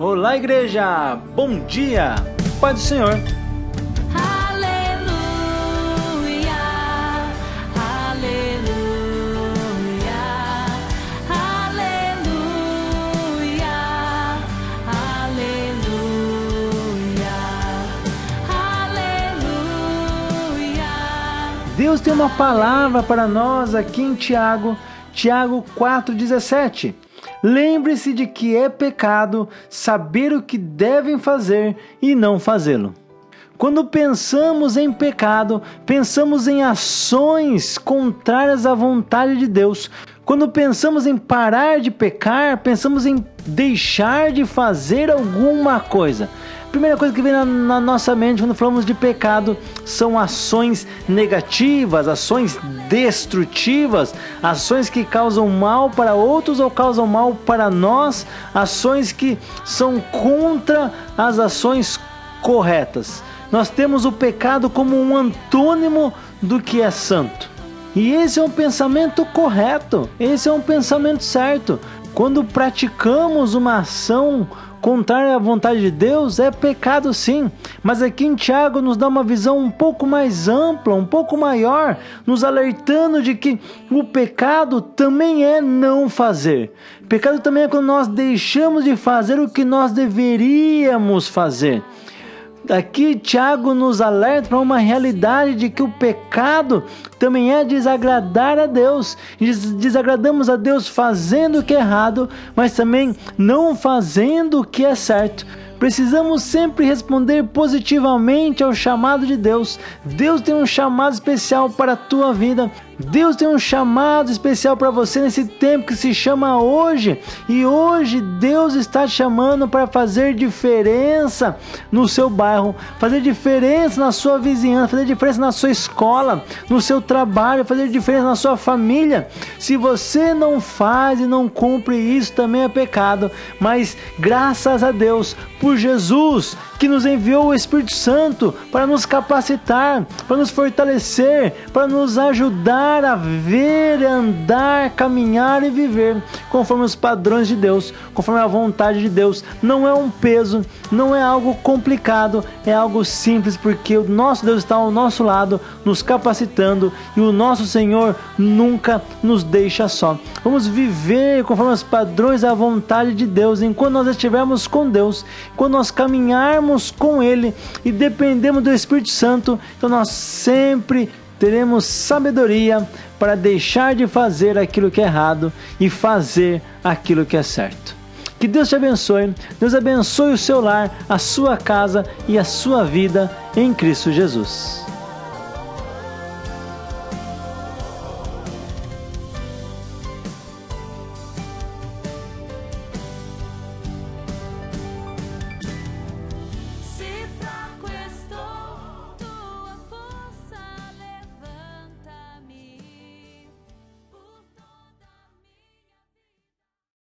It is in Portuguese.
Olá, igreja! Bom dia! Pai do Senhor! Aleluia, aleluia, aleluia, aleluia, aleluia. Deus tem uma palavra para nós aqui em Tiago, Tiago 4,17. Lembre-se de que é pecado saber o que devem fazer e não fazê-lo. Quando pensamos em pecado, pensamos em ações contrárias à vontade de Deus. Quando pensamos em parar de pecar, pensamos em deixar de fazer alguma coisa. A primeira coisa que vem na, na, nossa mente quando falamos de pecado são ações negativas, ações destrutivas, ações que causam mal para outros ou causam mal para nós, ações que são contra as ações corretas. Nós temos o pecado como um antônimo do que é santo. E esse é um pensamento correto, esse é um pensamento certo. Quando praticamos uma ação contrária à vontade de Deus, é pecado sim. Mas aqui em Tiago nos dá uma visão um pouco mais ampla, um pouco maior, nos alertando de que o pecado também é não fazer. Pecado também é quando nós deixamos de fazer o que nós deveríamos fazer. Aqui Tiago nos alerta para uma realidade de que o pecado também é desagradar a Deus. Desagradamos a Deus fazendo o que é errado, mas também não fazendo o que é certo. Precisamos sempre responder positivamente ao chamado de Deus. Deus tem um chamado especial para a tua vida. Deus tem um chamado especial para você nesse tempo que se chama hoje. E hoje Deus está te chamando para fazer diferença no seu bairro, fazer diferença na sua vizinhança, fazer diferença na sua escola, no seu trabalho, fazer diferença na sua família. Se você não faz e não cumpre isso, também é pecado. Mas graças a Deus por Jesus que nos enviou o Espírito Santo para nos capacitar, para nos fortalecer, para nos ajudar a ver, andar, caminhar e viver conforme os padrões de Deus, conforme a vontade de Deus. Não é um peso, não é algo complicado, é algo simples, porque o nosso Deus está ao nosso lado, nos capacitando e o nosso Senhor nunca nos deixa só. Vamos viver conforme os padrões da vontade de Deus, enquanto nós estivermos com Deus, quando nós caminharmos com Ele e dependemos do Espírito Santo, então nós sempre teremos sabedoria para deixar de fazer aquilo que é errado e fazer aquilo que é certo. Que Deus te abençoe, Deus abençoe o seu lar, a sua casa e a sua vida em Cristo Jesus.